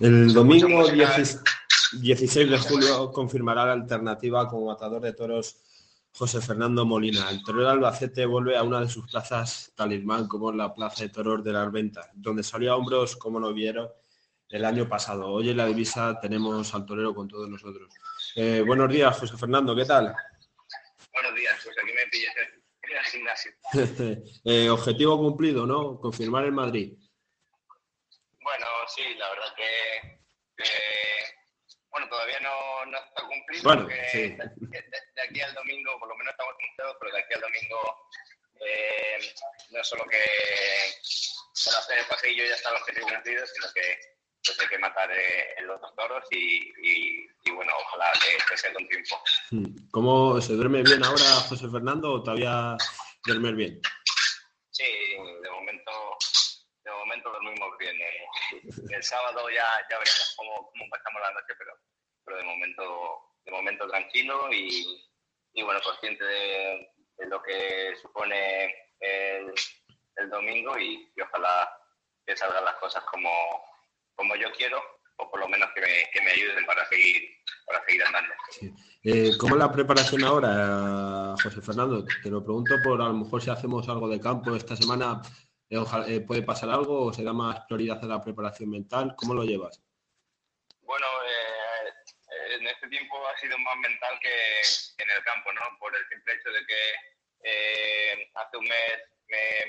El domingo 16 de julio confirmará la alternativa como matador de toros José Fernando Molina. El torero Albacete vuelve a una de sus plazas talismán, como es la Plaza de Toros de las Ventas, donde salió a hombros, como no vieron, el año pasado. Hoy en la divisa tenemos al torero con todos nosotros. Eh, buenos días, José Fernando, ¿qué tal? Buenos días, pues aquí me pillas en el gimnasio. Eh, objetivo cumplido, ¿no? Confirmar el Madrid. Sí, la verdad que, bueno, todavía no, no, está cumplido. Bueno, sí. de, aquí al domingo, por lo menos estamos cumplidos, pero de aquí al domingo eh, no solo que para hacer el paseillo ya están los objetivos vencidos, sino que pues hay que matar eh, los dos toros y, y, bueno, ojalá que, sea con tiempo. Hmm. ¿Cómo se duerme bien ahora José Fernando o todavía duerme bien? Sí, de momento de momento dormimos bien. Eh. El sábado ya, ya veremos cómo, cómo pasamos la noche, pero, pero de momento de momento tranquilo y, y bueno, consciente de, lo que supone el, el domingo y, ojalá que salgan las cosas como, como yo quiero o por lo menos que me, que me ayuden para seguir, para seguir andando. Eh, ¿Cómo la preparación ahora, José Fernando? Te lo pregunto por a lo mejor si hacemos algo de campo esta semana, eh, eh, ¿puede pasar algo o se da más prioridad a la preparación mental? ¿Cómo lo llevas? Bueno, en este tiempo ha sido más mental que, en el campo, ¿no? Por el simple hecho de que hace un mes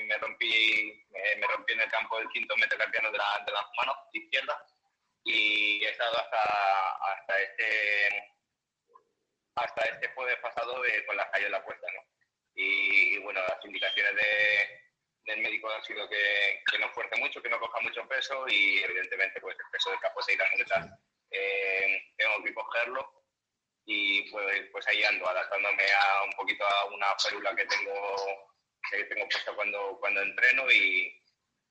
me, rompí me, rompí en el campo el quinto metacarpiano de la, de la mano izquierda y he estado hasta, hasta este hasta este jueves pasado con la la puesta, ¿no? Y, bueno, las indicaciones de, del médico han sido que, que, no fuerce mucho, que no coja mucho peso y evidentemente pues el peso del capo se irá eh, tengo que cogerlo y pues, pues ahí ando adaptándome a un poquito a una férula que tengo que tengo puesta cuando, cuando entreno y,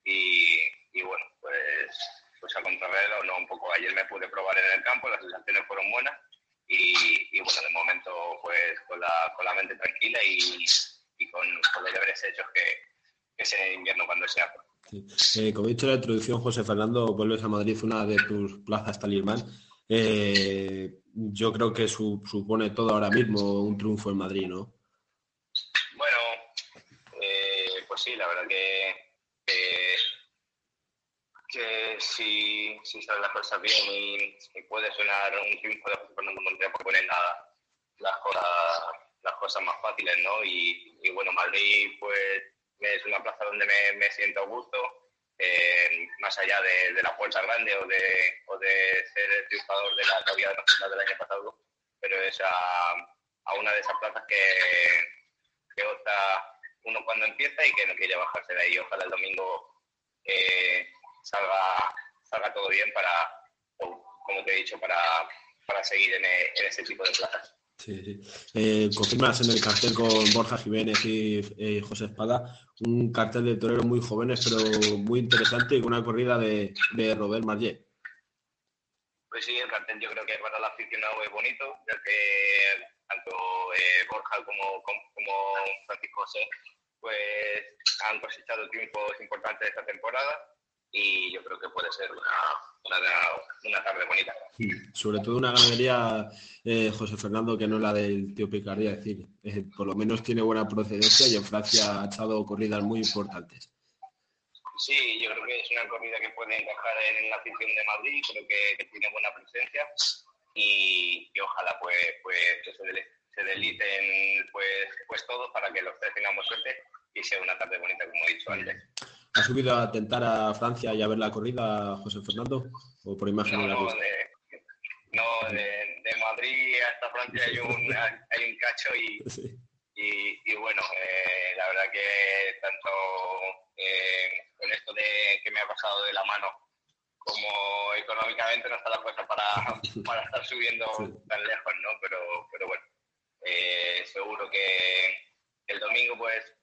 y, bueno, pues, pues a contrarreloj, no, un poco. Ayer me pude probar en el campo, las sensaciones fueron buenas y, bueno, de momento pues con la, con la mente tranquila y, y con, los deberes hechos que, en invierno cuando sea. Eh, como he dicho en la introducción, José Fernando, vuelves a Madrid, una de tus plazas talismán. Eh, yo creo que supone todo ahora mismo un triunfo en Madrid, ¿no? Bueno, eh, pues sí, la verdad que que si, si salen las cosas bien y, puede sonar un triunfo de José Fernando por poner las, cosas, las cosas más fáciles, ¿no? Y, y, bueno, Madrid pues es una plaza donde me, siento a gusto, eh, más allá de, de, la puerta grande o de, o de ser el triunfador de la Navidad Nacional del año pasado, pero es a, a una de esas plazas que, que opta uno cuando empieza y que no quiere bajarse de ahí. Ojalá el domingo eh, salga, salga todo bien para, como te he dicho, para, para seguir en ese tipo de plazas. Sí, sí. Eh, confirmas en el cartel con Borja Jiménez y eh, José Espada, un cartel de toreros muy jóvenes, pero muy interesante y con una corrida de, de Robert Marllet. Pues sí, el cartel yo creo que para el aficionado es bonito, ya que tanto eh, Borja como, como, Francisco José pues han cosechado triunfos importantes esta temporada y yo creo que puede ser una, una, tarde bonita. Sobre todo una ganadería, eh, José Fernando, que no es la del tío Picardía, es decir, eh, por lo menos tiene buena procedencia y en Francia ha echado corridas muy importantes. Sí, yo creo que es una corrida que puede encajar en la afición de Madrid, creo que, tiene buena presencia y, ojalá pues, pues que se, se delicen pues, pues todos para que los tres tengamos suerte y sea una tarde bonita, como he dicho antes. ¿Ha subido a tentar a Francia y a ver la corrida, José Fernando? ¿O por imagen? No, no, de, no de, Madrid hasta Francia hay un, hay un cacho y, y, bueno, eh, la verdad que tanto eh, con esto de que me ha pasado de la mano como económicamente no está la cosa para, para estar subiendo tan lejos, ¿no? Pero, pero bueno, eh, seguro que el domingo pues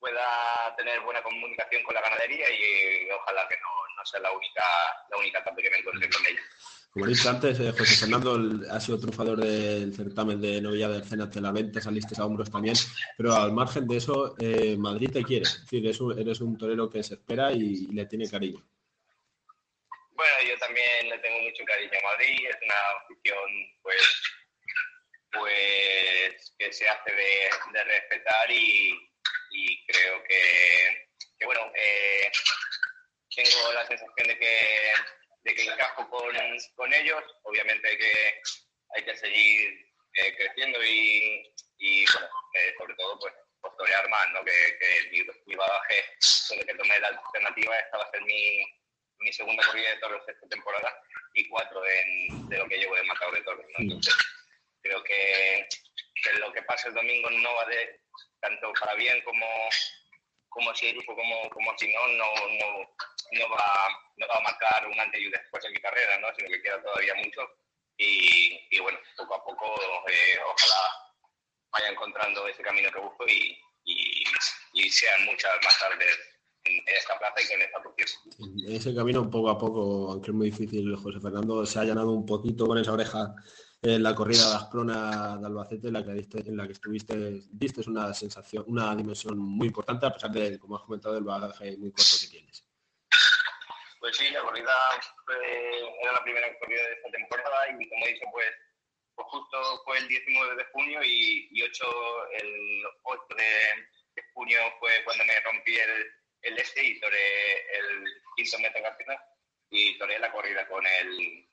pueda tener buena comunicación con la ganadería y ojalá que no, sea la única, la única tarde que me encuentre con ella. Como he dicho antes, eh, José Fernando ha sido triunfador del certamen de novilla de Arcena de la Venta, saliste a hombros también, pero al margen de eso, eh, Madrid te quiere, es decir, eres un, torero que se espera y, le tiene cariño. Bueno, yo también le tengo mucho cariño a Madrid, es una afición pues, pues que se hace de, respetar y, creo que, bueno, eh, tengo la sensación de que, de que encajo con, con ellos, obviamente que hay que seguir eh, creciendo y, y bueno, eh, sobre todo pues postorear más, ¿no? Que, que mi, mi, bagaje con que tomé la alternativa esta va a ser mi, mi segunda corrida de toros esta temporada y cuatro en, de lo que llevo de matador de toros, ¿no? Entonces, creo que, que, lo que pasa el domingo no va de tanto para bien como como si como, como si no, no, no, no, va, no va a marcar un antes y un después en mi carrera, ¿no? sino que queda todavía mucho y, bueno, poco a poco eh, ojalá vaya encontrando ese camino que busco y, sean muchas más tardes en esta plaza y en esta. En ese camino poco a poco, aunque es muy difícil, José Fernando se ha llenado un poquito con esa oreja en la corrida de Asprona de Albacete, en la que, en la que estuviste, diste una sensación, una dimensión muy importante, a pesar de, como has comentado, el bagaje muy corto que tienes. Pues sí, la corrida era la primera corrida de esta temporada y como he dicho, pues, pues justo fue el 19 de junio y, 8, el 8 de, junio fue cuando me rompí el, el este y toré el quinto final y toré la corrida con el,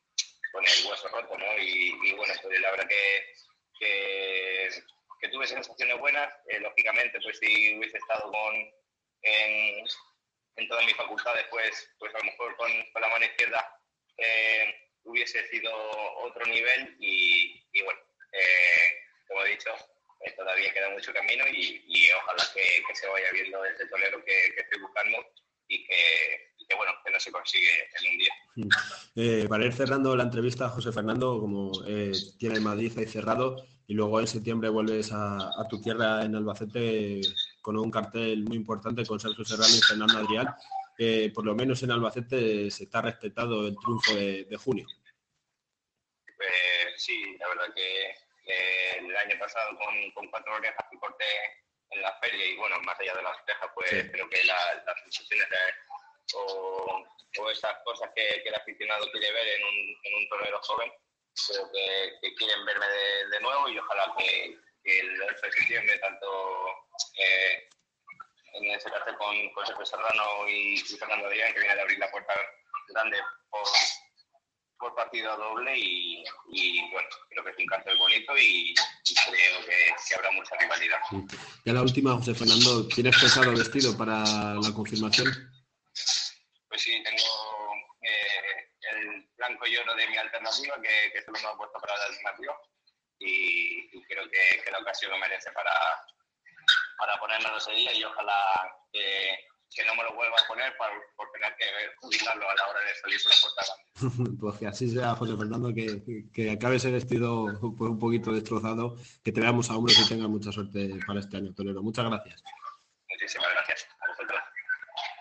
con el hueso roto, ¿no? Y, bueno, pues la verdad que, que, tuve sensaciones buenas, eh, lógicamente, pues si hubiese estado con... En, todas mis facultades, pues, pues a lo mejor con, la mano izquierda eh, hubiese sido otro nivel y, bueno, eh, como he dicho, eh, todavía queda mucho camino y, ojalá que, se vaya viendo ese tolero que, estoy buscando y que, bueno, no se consigue en un día. para ir cerrando la entrevista, José Fernando, como tiene el Madrid ahí cerrado y luego en septiembre vuelves a, a tu tierra en Albacete con un cartel muy importante con Sergio Serrano y Fernando Adrián. por lo menos en Albacete se está respetado el triunfo de, junio. Pues sí, la verdad que el año pasado con, cuatro orejas que corté en la feria y bueno, más allá de las orejas, pues creo que las sensaciones o, esas cosas que, el aficionado quiere ver en un, en un torneo joven, creo que, quieren verme de, nuevo y ojalá que, el 8 de septiembre tanto eh, en ese caso con José Serrano y, Fernando Díaz, que viene de abrir la puerta grande por, partido doble y, bueno, creo que es un cartel bonito y, creo que, habrá mucha rivalidad. Ya la última, José Fernando, ¿tienes pensado vestido para la confirmación? De mi alternativa, que, que solo me ha puesto para la alternativa y, creo que, la ocasión lo merece para, para ponernos ese día y ojalá que, no me lo vuelva a poner por, tener que utilizarlo a la hora de salir por la puerta. pues que así sea, José Fernando, que, que acabe ese vestido pues, un poquito destrozado, que te veamos a hombres y tenga mucha suerte para este año, Tolero. Muchas gracias. Muchísimas gracias.